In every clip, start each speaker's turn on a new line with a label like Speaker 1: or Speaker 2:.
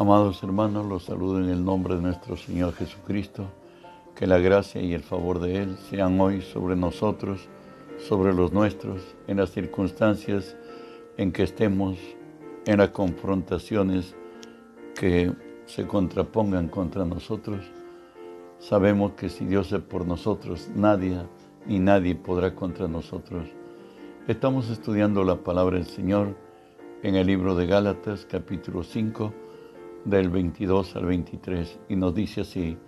Speaker 1: Amados hermanos, los saludo en el nombre de nuestro Señor Jesucristo. Que la gracia y el favor de Él sean hoy sobre nosotros, sobre los nuestros, en las circunstancias en que estemos, en las confrontaciones que se contrapongan contra nosotros. Sabemos que si Dios es por nosotros, nadie ni nadie podrá contra nosotros. Estamos estudiando la palabra del Señor en el libro de Gálatas, capítulo 5, del 22 al 23, y nos dice así,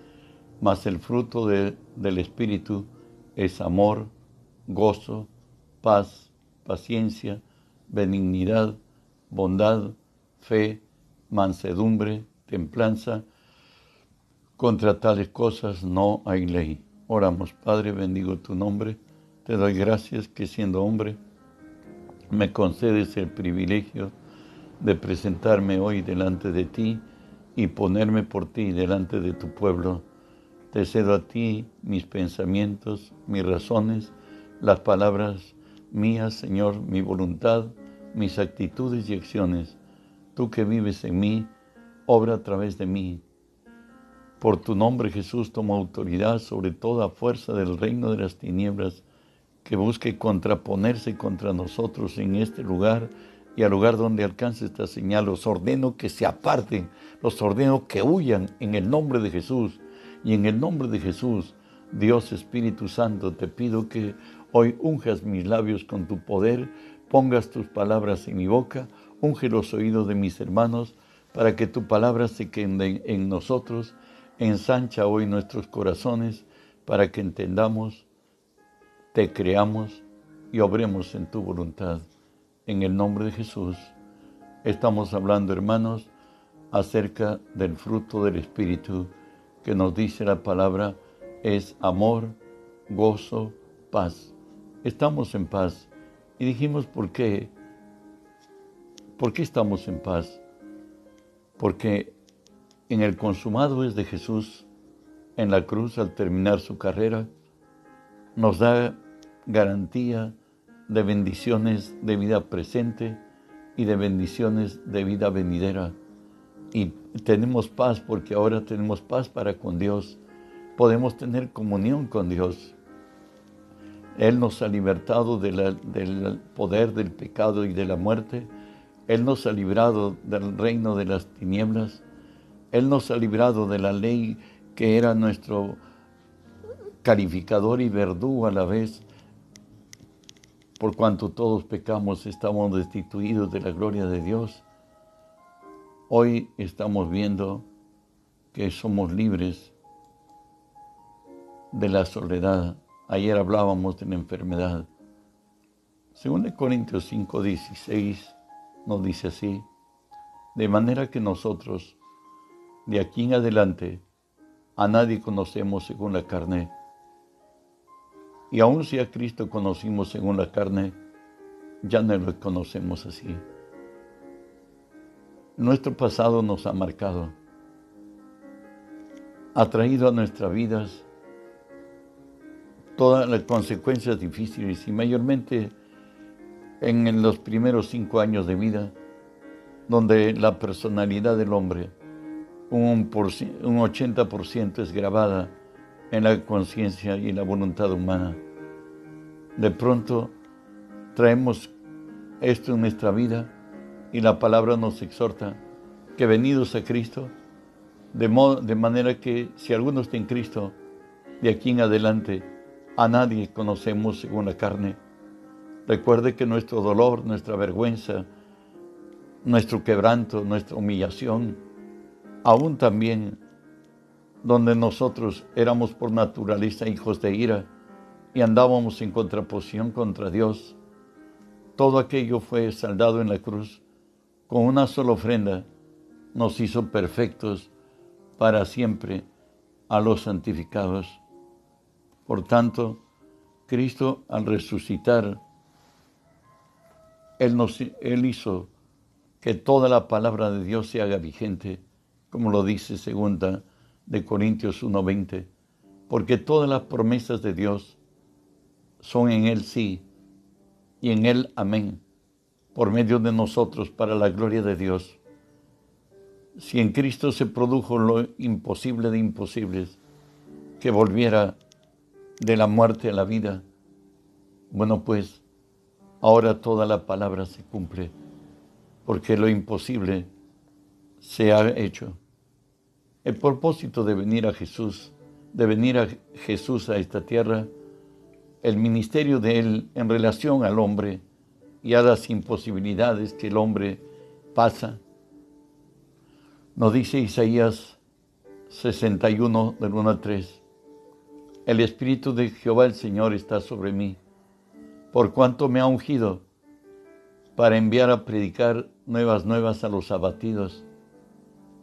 Speaker 1: mas el fruto del Espíritu es amor, gozo, paz, paciencia, benignidad, bondad, fe, mansedumbre, templanza. Contra tales cosas no hay ley. Oramos, Padre, bendigo tu nombre. Te doy gracias que siendo hombre me concedes el privilegio de presentarme hoy delante de ti y ponerme por ti delante de tu pueblo. Te cedo a ti mis pensamientos, mis razones, las palabras mías, Señor, mi voluntad, mis actitudes y acciones. Tú que vives en mí, obra a través de mí. Por tu nombre, Jesús, toma autoridad sobre toda fuerza del reino de las tinieblas que busque contraponerse contra nosotros en este lugar y al lugar donde alcance esta señal. Los ordeno que se aparten, los ordeno que huyan en el nombre de Jesús. Y en el nombre de Jesús, Dios Espíritu Santo, te pido que hoy unjas mis labios con tu poder, pongas tus palabras en mi boca, unge los oídos de mis hermanos, para que tu palabra se quede en nosotros, ensancha hoy nuestros corazones, para que entendamos te creamos y obremos en tu voluntad. En el nombre de Jesús, estamos hablando, hermanos, acerca del fruto del Espíritu que nos dice la palabra es amor, gozo, paz. Estamos en paz. Y dijimos, ¿por qué? ¿Por qué estamos en paz? Porque en el consumado es de Jesús, en la cruz al terminar su carrera, nos da garantía de bendiciones de vida presente y de bendiciones de vida venidera. Y tenemos paz porque ahora tenemos paz para con Dios. Podemos tener comunión con Dios. Él nos ha libertado del poder del pecado y de la muerte. Él nos ha librado del reino de las tinieblas. Él nos ha librado de la ley que era nuestro calificador y verdugo a la vez, por cuanto todos pecamos, estamos destituidos de la gloria de Dios. Hoy estamos viendo que somos libres de la soledad. Ayer hablábamos de la enfermedad. Según Corintios 5, 16 nos dice así, de manera que nosotros, de aquí en adelante, a nadie conocemos según la carne y aun si a Cristo conocimos según la carne, ya no lo conocemos así. Nuestro pasado nos ha marcado, ha traído a nuestras vidas todas las consecuencias difíciles y mayormente en los primeros cinco años de vida, donde la personalidad del hombre, un, un 80% es grabada en la conciencia y la voluntad humana. De pronto traemos esto en nuestra vida y la palabra nos exhorta que venidos a Cristo, de, modo, de manera que si alguno está en Cristo, de aquí en adelante a nadie conocemos según la carne. Recuerde que nuestro dolor, nuestra vergüenza, nuestro quebranto, nuestra humillación, aún también donde nosotros éramos por naturaleza hijos de ira y andábamos en contraposición contra Dios, todo aquello fue saldado en la cruz. Con una sola ofrenda nos hizo perfectos para siempre a los santificados. Por tanto, Cristo al resucitar, Él, Él hizo que toda la palabra de Dios se haga vigente, como lo dice segunda de Corintios 1:20, porque todas las promesas de Dios son en Él sí y en Él amén, por medio de nosotros para la gloria de Dios. Si en Cristo se produjo lo imposible de imposibles, que volviera de la muerte a la vida, bueno pues, ahora toda la palabra se cumple, porque lo imposible se ha hecho. El propósito de venir a Jesús, de venir a Jesús a esta tierra, el ministerio de Él en relación al hombre y a las imposibilidades que el hombre pasa, nos dice Isaías 61 del 1 al 3. El Espíritu de Jehová el Señor está sobre mí, por cuanto me ha ungido para enviar a predicar nuevas nuevas a los abatidos,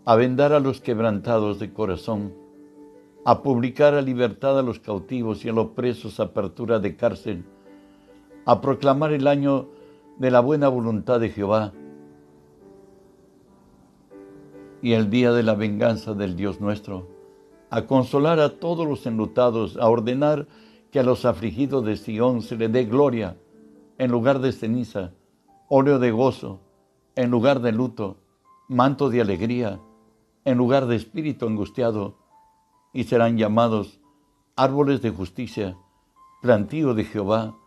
Speaker 1: a vendar a los quebrantados de corazón, a publicar a libertad a los cautivos y a los presos apertura de cárcel, a proclamar el año de la buena voluntad de Jehová y el día de la venganza del Dios nuestro, a consolar a todos los enlutados, a ordenar que a los afligidos de Sión se le dé gloria en lugar de ceniza, óleo de gozo en lugar de luto, manto de alegría en lugar de espíritu angustiado, y serán llamados árboles de justicia, plantío de Jehová,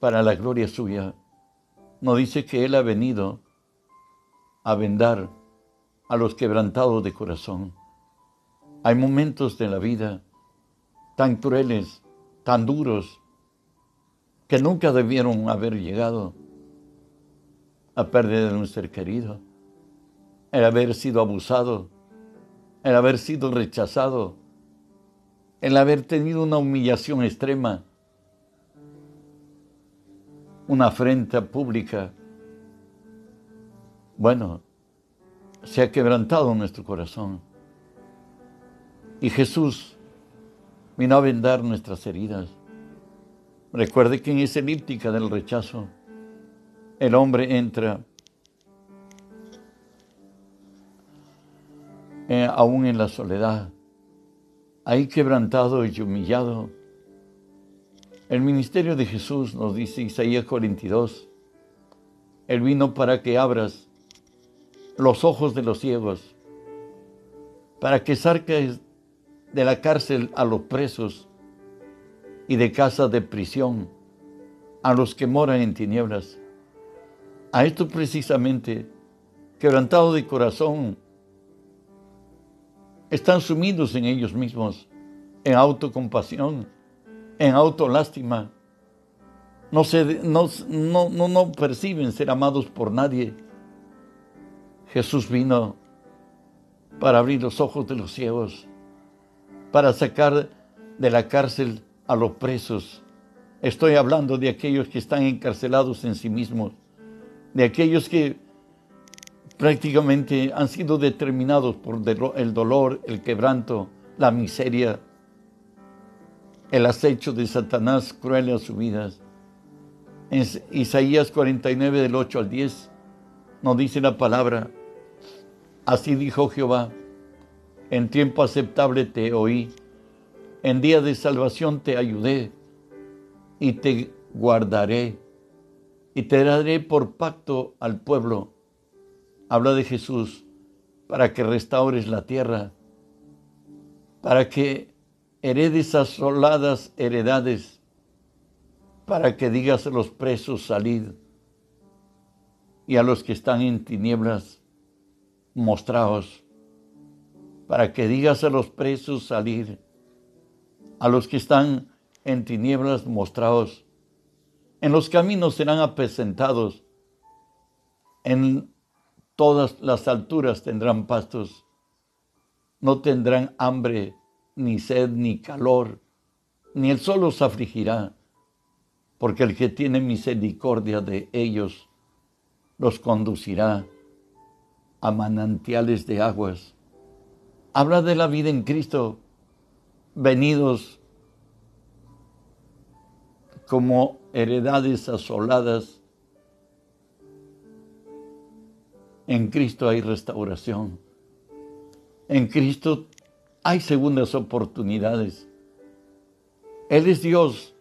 Speaker 1: para la gloria suya. No dice que Él ha venido a vendar a los quebrantados de corazón. Hay momentos de la vida tan crueles, tan duros, que nunca debieron haber llegado a perder un ser querido, el haber sido abusado, el haber sido rechazado, el haber tenido una humillación extrema, una afrenta pública. Bueno, se ha quebrantado nuestro corazón. Y Jesús vino a vendar nuestras heridas. Recuerde que en esa elíptica del rechazo, el hombre entra eh, aún en la soledad, ahí quebrantado y humillado. El ministerio de Jesús, nos dice Isaías 42, Él vino para que abras los ojos de los ciegos, para que saques de la cárcel a los presos y de casa de prisión a los que moran en tinieblas. A esto precisamente, quebrantado de corazón, están sumidos en ellos mismos, en autocompasión, en autolástima. No, se, no, no, no, perciben ser amados por nadie. Jesús vino para abrir los ojos de los ciegos, para sacar de la cárcel a los presos. Estoy hablando de aquellos que están encarcelados en sí mismos, de aquellos que prácticamente han sido determinados por el dolor, el quebranto, la miseria, el acecho de Satanás cruel a sus vidas. En Isaías 49 del 8 al 10 nos dice la palabra, así dijo Jehová, en tiempo aceptable te oí, en día de salvación te ayudé y te guardaré y te daré por pacto al pueblo habla de Jesús para que restaures la tierra, para que heredes asoladas heredades, para que digas a los presos salid y a los que están en tinieblas mostraos, para que digas a los presos salir, a los que están en tinieblas mostraos. En los caminos serán apresentados, en Todas las alturas tendrán pastos. No tendrán hambre, ni sed, ni calor, ni el sol los afligirá, porque el que tiene misericordia de ellos los conducirá a manantiales de aguas. Habla de la vida en Cristo, venidos como heredades asoladas En Cristo hay restauración. En Cristo hay segundas oportunidades. Él es Dios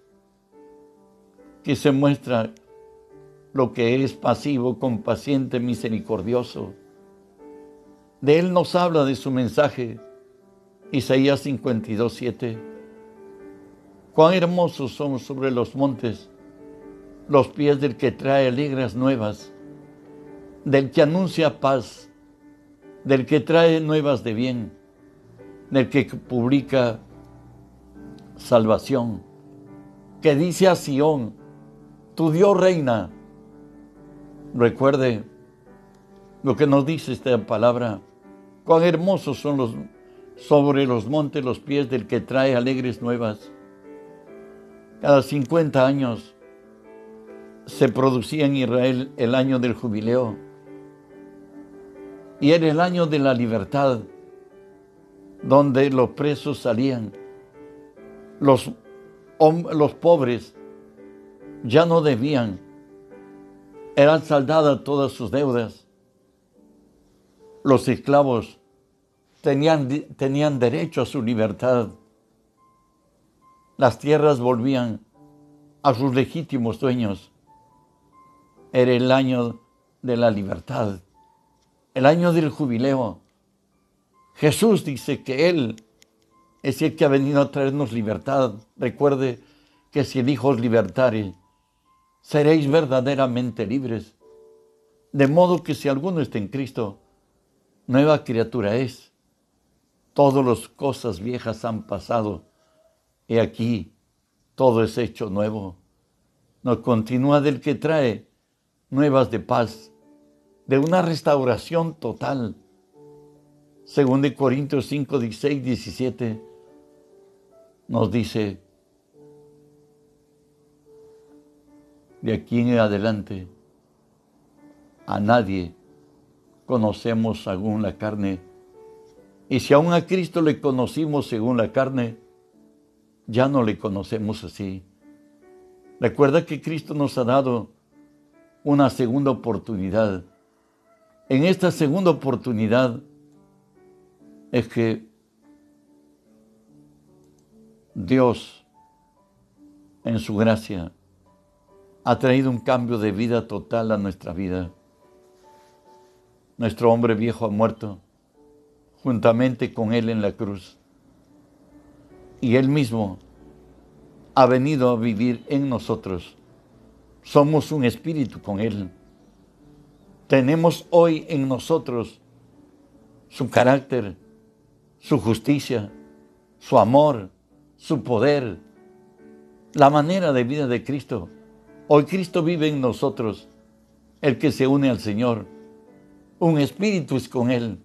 Speaker 1: que se muestra lo que es pasivo, compaciente, misericordioso. De Él nos habla de su mensaje. Isaías 52, 7. Cuán hermosos son sobre los montes los pies del que trae alegres nuevas, del que anuncia paz, del que trae nuevas de bien, del que publica salvación, que dice a Sión, tu Dios reina. Recuerde lo que nos dice esta palabra, cuán hermosos son los sobre los montes los pies del que trae alegres nuevas. Cada 50 años se producía en Israel el año del jubileo y era el año de la libertad, donde los presos salían, los, los pobres ya no debían, eran saldadas todas sus deudas, los esclavos tenían, tenían derecho a su libertad, las tierras volvían a sus legítimos dueños, era el año de la libertad, el año del jubileo. Jesús dice que Él es el que ha venido a traernos libertad. Recuerde que si el Hijo os libertare, seréis verdaderamente libres. De modo que si alguno está en Cristo, nueva criatura es. Todas las cosas viejas han pasado. y aquí, todo es hecho nuevo. Nos continúa del que trae nuevas de paz, de una restauración total. Según de Corintios 5, 16, 17, nos dice, de aquí en adelante, a nadie conocemos según la carne. Y si aún a Cristo le conocimos según la carne, ya no le conocemos así. Recuerda que Cristo nos ha dado una segunda oportunidad. En esta segunda oportunidad es que Dios, en su gracia, ha traído un cambio de vida total a nuestra vida. Nuestro hombre viejo ha muerto juntamente con Él en la cruz. Y Él mismo ha venido a vivir en nosotros somos un espíritu con Él. Tenemos hoy en nosotros su carácter, su justicia, su amor, su poder, la manera de vida de Cristo. Hoy Cristo vive en nosotros, el que se une al Señor. Un espíritu es con Él.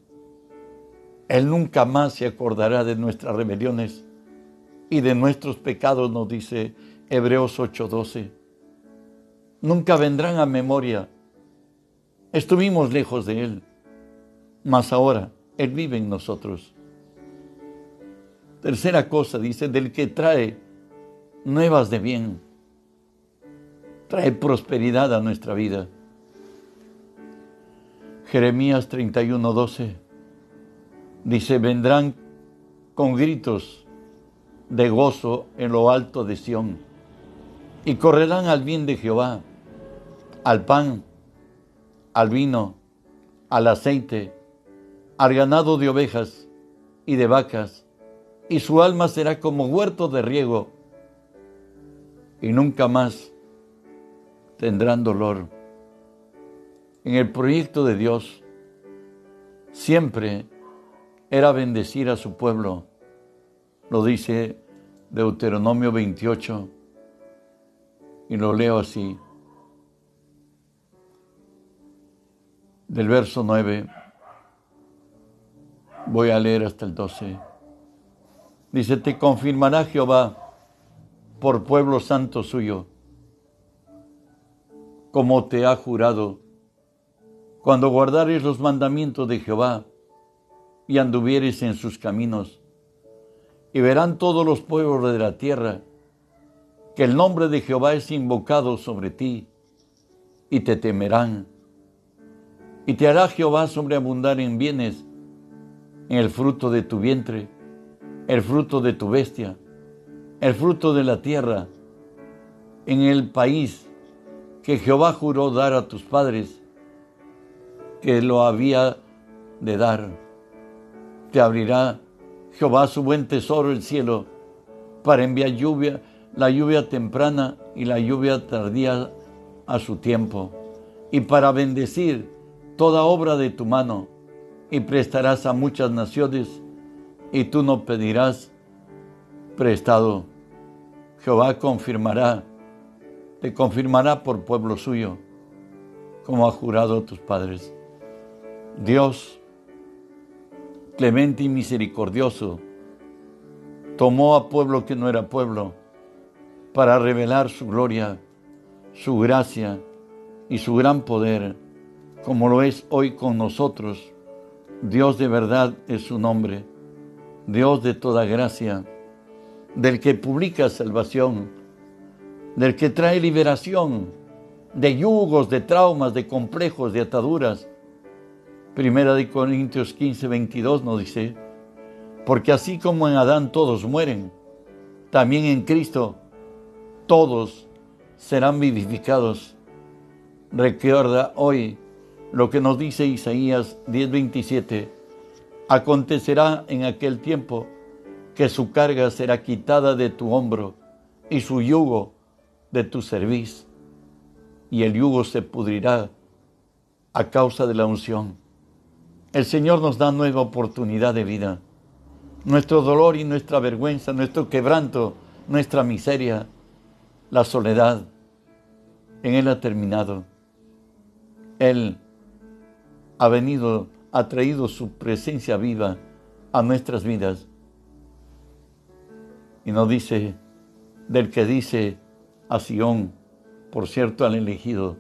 Speaker 1: Él nunca más se acordará de nuestras rebeliones y de nuestros pecados, nos dice Hebreos 8:12 nunca vendrán a memoria. Estuvimos lejos de Él, mas ahora Él vive en nosotros. Tercera cosa, dice, del que trae nuevas de bien, trae prosperidad a nuestra vida. Jeremías 31, 12 dice, vendrán con gritos de gozo en lo alto de Sión y correrán al bien de Jehová al pan, al vino, al aceite, al ganado de ovejas y de vacas, y su alma será como huerto de riego, y nunca más tendrán dolor. En el proyecto de Dios siempre era bendecir a su pueblo. Lo dice Deuteronomio 28 y lo leo así. Del verso 9, voy a leer hasta el 12. Dice, te confirmará Jehová por pueblo santo suyo, como te ha jurado, cuando guardares los mandamientos de Jehová y anduvieres en sus caminos, y verán todos los pueblos de la tierra que el nombre de Jehová es invocado sobre ti, y te temerán y te hará Jehová sobreabundar en bienes, en el fruto de tu vientre, el fruto de tu bestia, el fruto de la tierra, en el país que Jehová juró dar a tus padres, que lo había de dar. te abrirá Jehová su buen tesoro, el cielo, para enviar lluvia, la lluvia temprana y la lluvia tardía a su tiempo, y para bendecir toda obra de tu mano, y prestarás a muchas naciones, y tú no pedirás prestado. Jehová confirmará, te confirmará por pueblo suyo, como ha jurado a tus padres. Dios clemente y misericordioso, tomó a pueblo que no era pueblo para revelar su gloria, su gracia y su gran poder, como lo es hoy con nosotros. Dios de verdad es su nombre, Dios de toda gracia, del que publica salvación, del que trae liberación de yugos, de traumas, de complejos, de ataduras, Primera de Corintios 15, 22 nos dice, porque así como en Adán todos mueren, también en Cristo todos serán vivificados. Recuerda hoy lo que nos dice Isaías 10:27. Acontecerá en aquel tiempo que su carga será quitada de tu hombro y su yugo de tu cerviz, y el yugo se pudrirá a causa de la unción. El Señor nos da nueva oportunidad de vida. Nuestro dolor y nuestra vergüenza, nuestro quebranto, nuestra miseria, la soledad, en Él ha terminado. Él ha venido, ha traído su presencia viva a nuestras vidas. Y nos dice, del que dice a Sión, por cierto, al elegido,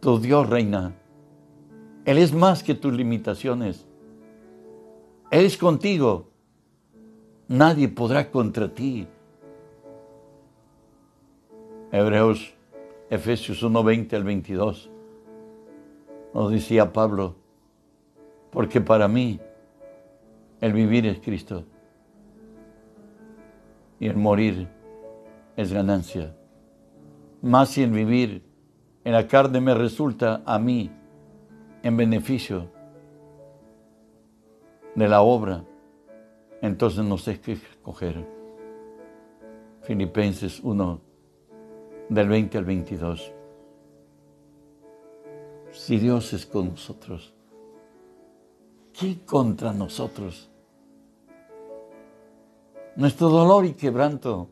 Speaker 1: tu Dios reina él es más que tus limitaciones. Él es contigo. Nadie podrá contra ti. Hebreos, Efesios 1, 20 al 22. Nos decía Pablo, porque para mí el vivir es Cristo y el morir es ganancia. Más si el vivir en la carne me resulta a mí en beneficio de la obra, entonces no sé qué escoger. Filipenses 1, del 20 al 22. Si Dios es con nosotros, ¿quién contra nosotros? Nuestro dolor y quebranto,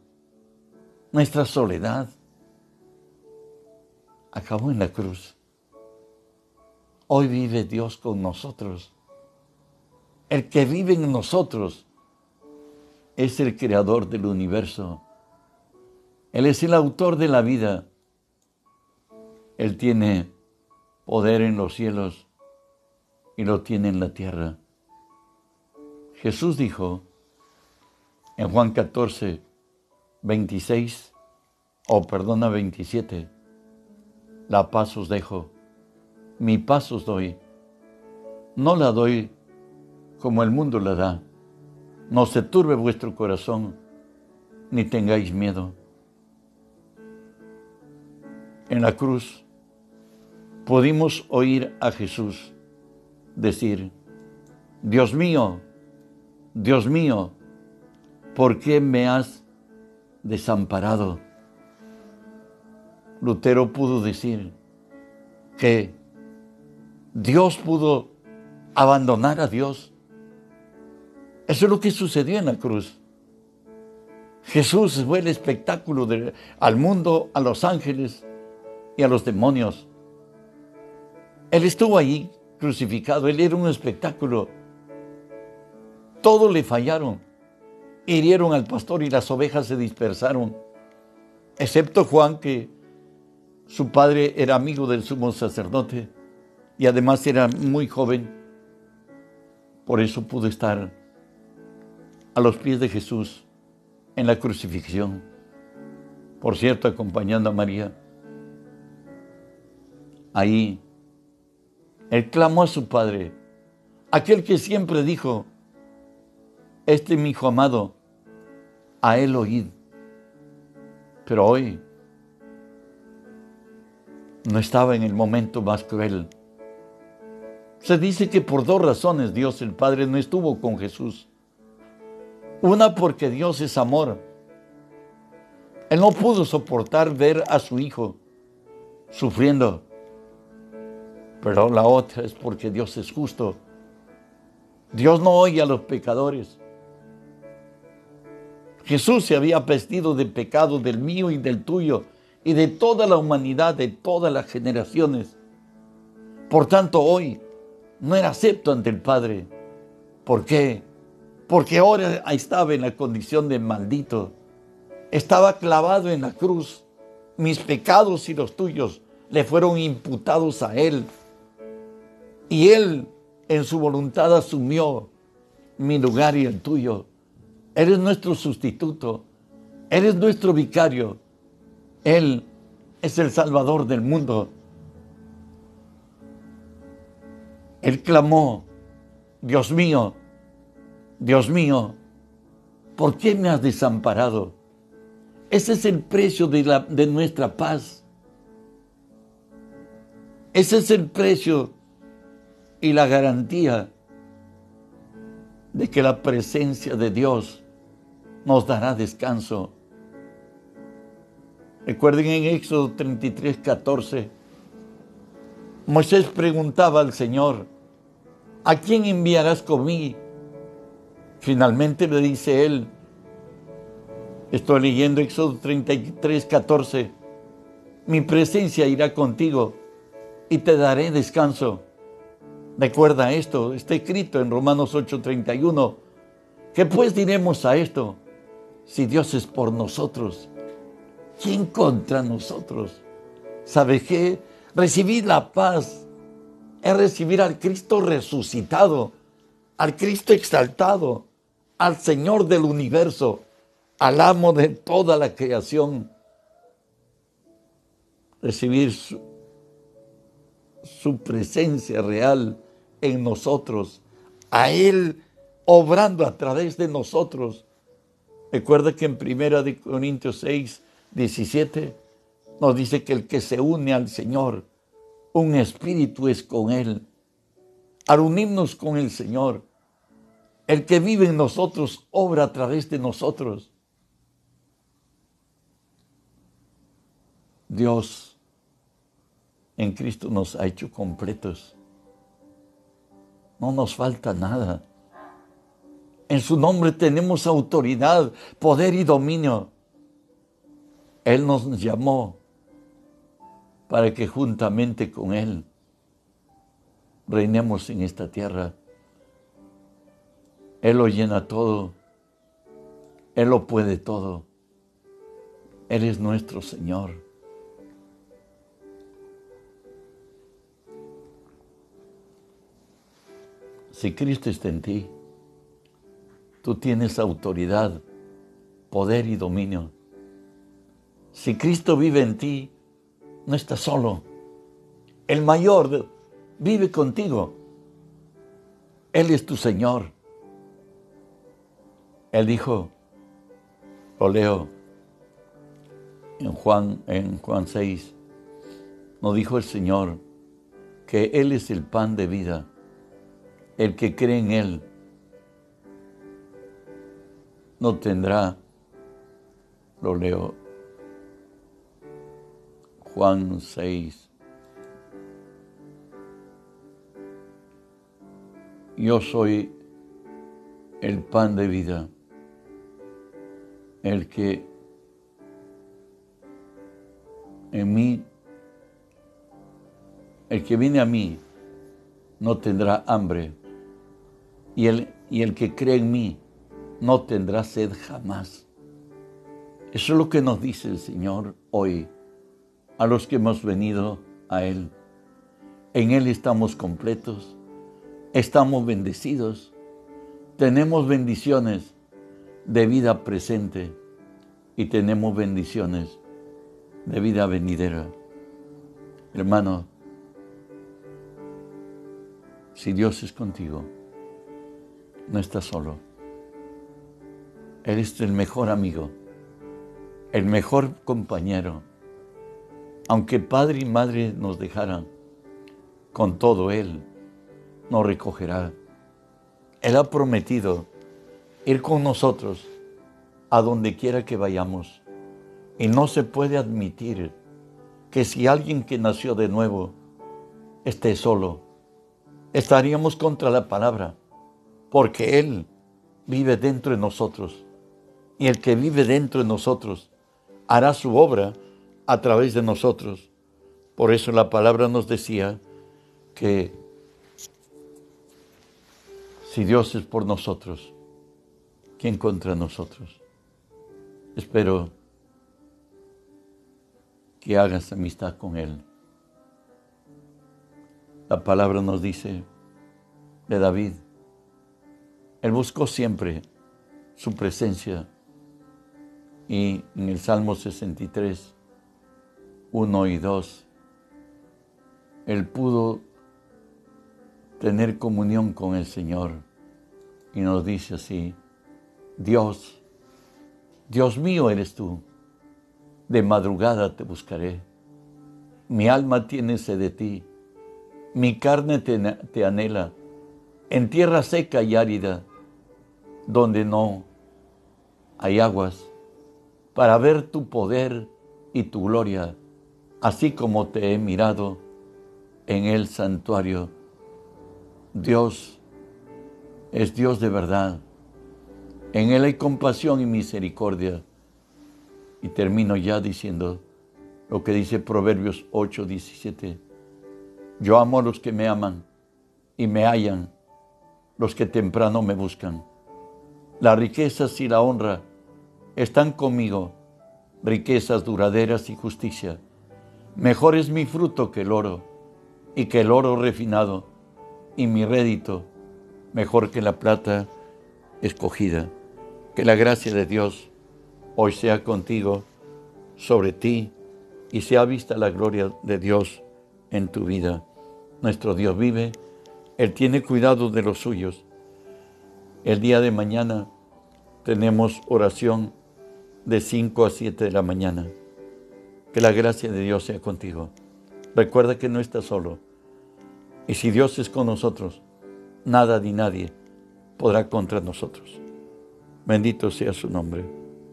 Speaker 1: nuestra soledad, acabó en la cruz. Hoy vive Dios con nosotros. El que vive en nosotros es el creador del universo. Él es el autor de la vida. Él tiene poder en los cielos y lo tiene en la tierra. Jesús dijo en Juan 14, 26, o perdona 27, la paz os dejo mi paz os doy. No la doy como el mundo la da. No se turbe vuestro corazón, ni tengáis miedo. En la cruz pudimos oír a Jesús decir, Dios mío, Dios mío, ¿por qué me has desamparado? Lutero pudo decir que Dios pudo abandonar a Dios. Eso es lo que sucedió en la cruz. Jesús fue el espectáculo al mundo, a los ángeles y a los demonios. Él estuvo ahí crucificado, él era un espectáculo. Todos le fallaron, hirieron al pastor y las ovejas se dispersaron, excepto Juan que su padre era amigo del sumo sacerdote y además era muy joven. Por eso pudo estar a los pies de Jesús en la crucifixión. Por cierto, acompañando a María. Ahí, él clamó a su Padre, aquel que siempre dijo, este es mi hijo amado, a él oíd. Pero hoy no estaba en el momento más cruel Se dice que por dos razones Dios el Padre no estuvo con Jesús. Una porque Dios es amor. Él no pudo soportar ver a su hijo sufriendo. Pero la otra es porque Dios es justo. Dios no oye a los pecadores. Jesús se había vestido de pecado del mío y del tuyo y de toda la humanidad, de todas las generaciones. Por tanto, hoy no era acepto ante el Padre. ¿Por qué? Porque ahora estaba en la condición de maldito. Estaba clavado en la cruz. Mis pecados y los tuyos le fueron imputados a Él. Y Él en su voluntad asumió mi lugar y el tuyo. Eres nuestro sustituto. Eres nuestro vicario. Él es el Salvador del mundo. Él clamó, Dios mío, Dios mío, ¿por qué me has desamparado? Ese es el precio de, de nuestra paz. Ese es el precio y la garantía de que la presencia de Dios nos dará descanso. Recuerden en Éxodo 33, 14, Moisés preguntaba al Señor, ¿a quién enviarás conmigo? Finalmente le dice él, estoy leyendo Éxodo 33, 14, mi presencia irá contigo y te daré descanso. Recuerda esto, está escrito en Romanos 8:31. ¿Qué pues diremos a esto? Si Dios es por nosotros, ¿quién contra nosotros? ¿Sabe qué? Recibir la paz es recibir al Cristo resucitado, al Cristo exaltado, al Señor del universo, al amo de toda la creación. Recibir su presencia real en nosotros, a Él obrando a través de nosotros. Recuerda que en 1 Corintios 6, 17 nos dice que el que se une al Señor, un espíritu es con Él. Al unirnos con el Señor, el que vive en nosotros obra a través de nosotros. Dios en Cristo nos ha hecho completos. No nos falta nada. En su nombre tenemos autoridad, poder y dominio. Él nos llamó para que juntamente con Él reinemos en esta tierra. Él lo llena todo. Él lo puede todo. Él es nuestro Señor. Si Cristo está en ti, tú tienes autoridad, poder y dominio. Si Cristo vive en ti, no estás solo. El mayor vive contigo. Él es tu Señor. Él dijo, lo leo en Juan, en Juan 6, nos dijo el Señor que Él es el pan de vida el que cree en Él no tendrá, lo leo, Juan 6. Yo soy el pan de vida, el que en mí, el que viene a mí, no tendrá hambre y el, y el que cree en mí no tendrá sed jamás. Eso es lo que nos dice el Señor hoy a los que hemos venido a Él. En Él estamos completos, estamos bendecidos, tenemos bendiciones de vida presente y tenemos bendiciones de vida venidera. Hermano, si Dios es contigo, no estás solo. Eres el mejor amigo, el mejor compañero. Aunque padre y madre nos dejaran, con todo Él nos recogerá. Él ha prometido ir con nosotros a donde quiera que vayamos. Y no se puede admitir que si alguien que nació de nuevo esté solo, estaríamos contra la palabra, porque Él vive dentro de nosotros. Y el que vive dentro de nosotros hará su obra a través de nosotros. Por eso la palabra nos decía que si Dios es por nosotros, ¿quién contra nosotros? Espero que hagas amistad con Él. La palabra nos dice de David, Él buscó siempre su presencia. Y en el Salmo 63, 1 y 2, Él pudo tener comunión con el Señor. Y nos dice así, Dios, Dios mío eres tú. De madrugada te buscaré. Mi alma tiene sed de ti, mi carne te, anhela, en tierra seca y árida, donde no hay aguas, para ver tu poder y tu gloria, así como te he mirado en el santuario. Dios es Dios de verdad. En Él hay compasión y misericordia y termino ya diciendo lo que dice Proverbios 8, 17. Yo amo a los que me aman y me hallan, los que temprano me buscan. Las riquezas y la honra están conmigo, riquezas duraderas y justicia. Mejor es mi fruto que el oro, y que el oro refinado, y mi rédito mejor que la plata escogida. Que la gracia de Dios hoy sea contigo, sobre ti, y sea vista la gloria de Dios en tu vida. Nuestro Dios vive, Él tiene cuidado de los suyos. El día de mañana tenemos oración de 5 a 7 de la mañana. Que la gracia de Dios sea contigo. Recuerda que no estás solo. Y si Dios es con nosotros, nada ni nadie podrá contra nosotros. Bendito sea su nombre.